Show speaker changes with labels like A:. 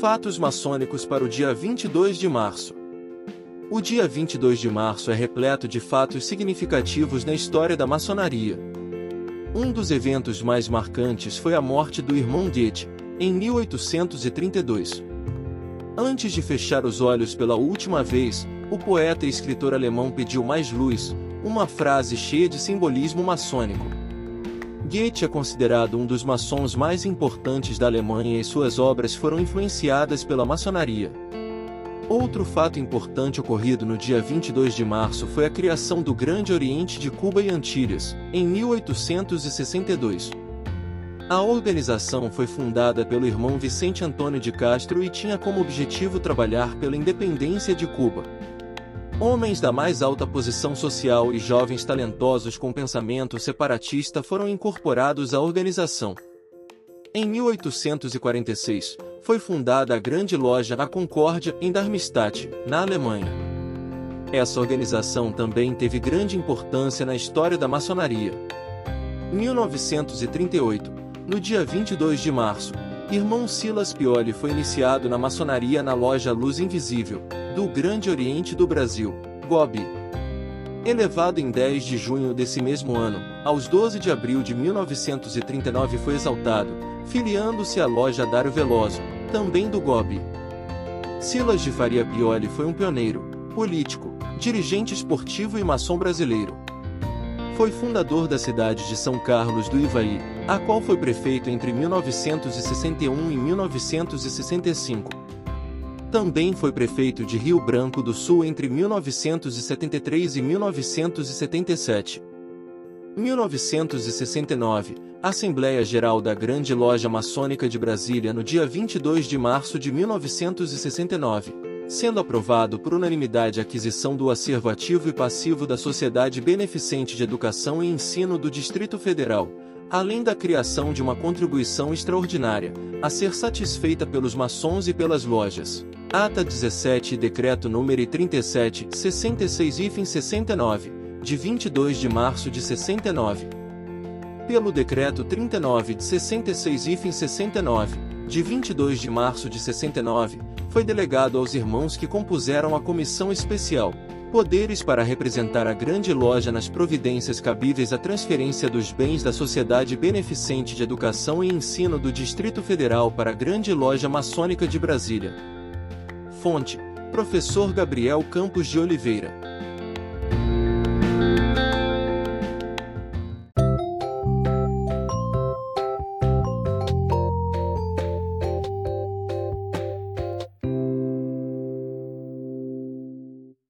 A: Fatos maçônicos para o dia 22 de março. O dia 22 de março é repleto de fatos significativos na história da maçonaria. Um dos eventos mais marcantes foi a morte do irmão Goethe, em 1832. Antes de fechar os olhos pela última vez, o poeta e escritor alemão pediu mais luz, uma frase cheia de simbolismo maçônico. Goethe é considerado um dos maçons mais importantes da Alemanha e suas obras foram influenciadas pela maçonaria. Outro fato importante ocorrido no dia 22 de março foi a criação do Grande Oriente de Cuba e Antilhas, em 1862. A organização foi fundada pelo irmão Vicente Antônio de Castro e tinha como objetivo trabalhar pela independência de Cuba. Homens da mais alta posição social e jovens talentosos com pensamento separatista foram incorporados à organização. Em 1846, foi fundada a Grande Loja A Concórdia em Darmstadt, na Alemanha. Essa organização também teve grande importância na história da maçonaria. Em 1938, no dia 22 de março, irmão Silas Pioli foi iniciado na maçonaria na loja Luz Invisível, do Grande Oriente do Brasil, GOB. Elevado em 10 de junho desse mesmo ano, aos 12 de abril de 1939 foi exaltado, filiando-se à loja Dário Veloso, também do GOB. Silas de Faria Pioli foi um pioneiro, político, dirigente esportivo e maçom brasileiro. Foi fundador da cidade de São Carlos do Ivaí, a qual foi prefeito entre 1961 e 1965. Também foi prefeito de Rio Branco do Sul entre 1973 e 1977. 1969, Assembleia Geral da Grande Loja Maçônica de Brasília no dia 22 de março de 1969, sendo aprovado por unanimidade a aquisição do acervo ativo e passivo da Sociedade Beneficente de Educação e Ensino do Distrito Federal, além da criação de uma contribuição extraordinária, a ser satisfeita pelos maçons e pelas lojas. Ata 17 e Decreto número 37, 66 IFEM 69, de 22 de março de 69. Pelo Decreto 39 de 66 IFEM 69, de 22 de março de 69, foi delegado aos irmãos que compuseram a comissão especial, poderes para representar a grande loja nas providências cabíveis à transferência dos bens da Sociedade Beneficente de Educação e Ensino do Distrito Federal para a Grande Loja Maçônica de Brasília. Fonte: Professor Gabriel Campos de Oliveira.